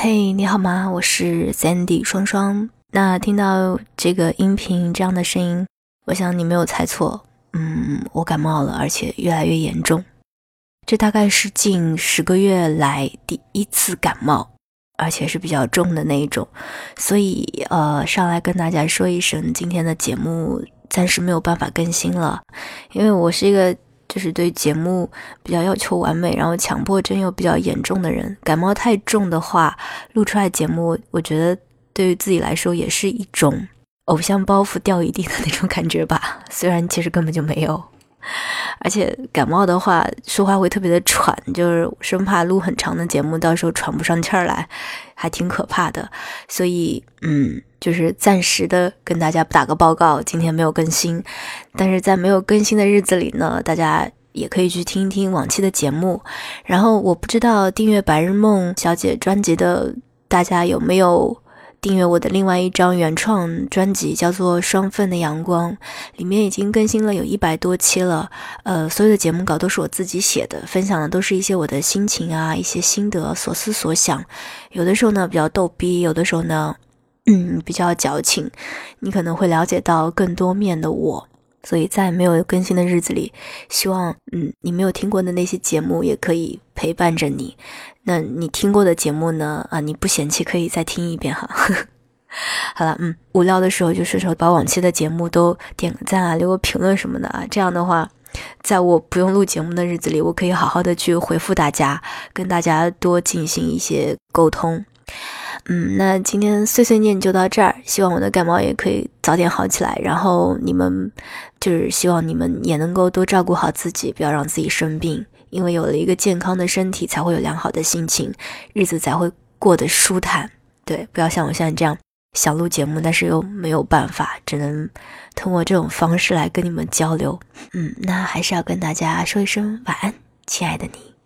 嘿，你好吗？我是 Sandy 双双。那听到这个音频这样的声音，我想你没有猜错，嗯，我感冒了，而且越来越严重。这大概是近十个月来第一次感冒，而且是比较重的那一种。所以，呃，上来跟大家说一声，今天的节目暂时没有办法更新了，因为我是一个。就是对节目比较要求完美，然后强迫症又比较严重的人，感冒太重的话，录出来节目，我觉得对于自己来说也是一种偶像包袱掉一地的那种感觉吧。虽然其实根本就没有，而且感冒的话，说话会特别的喘，就是生怕录很长的节目，到时候喘不上气儿来，还挺可怕的。所以，嗯，就是暂时的跟大家打个报告，今天没有更新。但是在没有更新的日子里呢，大家也可以去听一听往期的节目。然后我不知道订阅白日梦小姐专辑的大家有没有订阅我的另外一张原创专辑，叫做《双份的阳光》，里面已经更新了有一百多期了。呃，所有的节目稿都是我自己写的，分享的都是一些我的心情啊，一些心得、所思所想。有的时候呢比较逗逼，有的时候呢，嗯，比较矫情。你可能会了解到更多面的我。所以在没有更新的日子里，希望嗯你没有听过的那些节目也可以陪伴着你。那你听过的节目呢？啊，你不嫌弃可以再听一遍哈。好了，嗯，无聊的时候就是说把往期的节目都点个赞啊，留个评论什么的啊。这样的话，在我不用录节目的日子里，我可以好好的去回复大家，跟大家多进行一些沟通。嗯，那今天碎碎念就到这儿，希望我的感冒也可以早点好起来。然后你们就是希望你们也能够多照顾好自己，不要让自己生病。因为有了一个健康的身体，才会有良好的心情，日子才会过得舒坦。对，不要像我现在这样想录节目，但是又没有办法，只能通过这种方式来跟你们交流。嗯，那还是要跟大家说一声晚安，亲爱的你。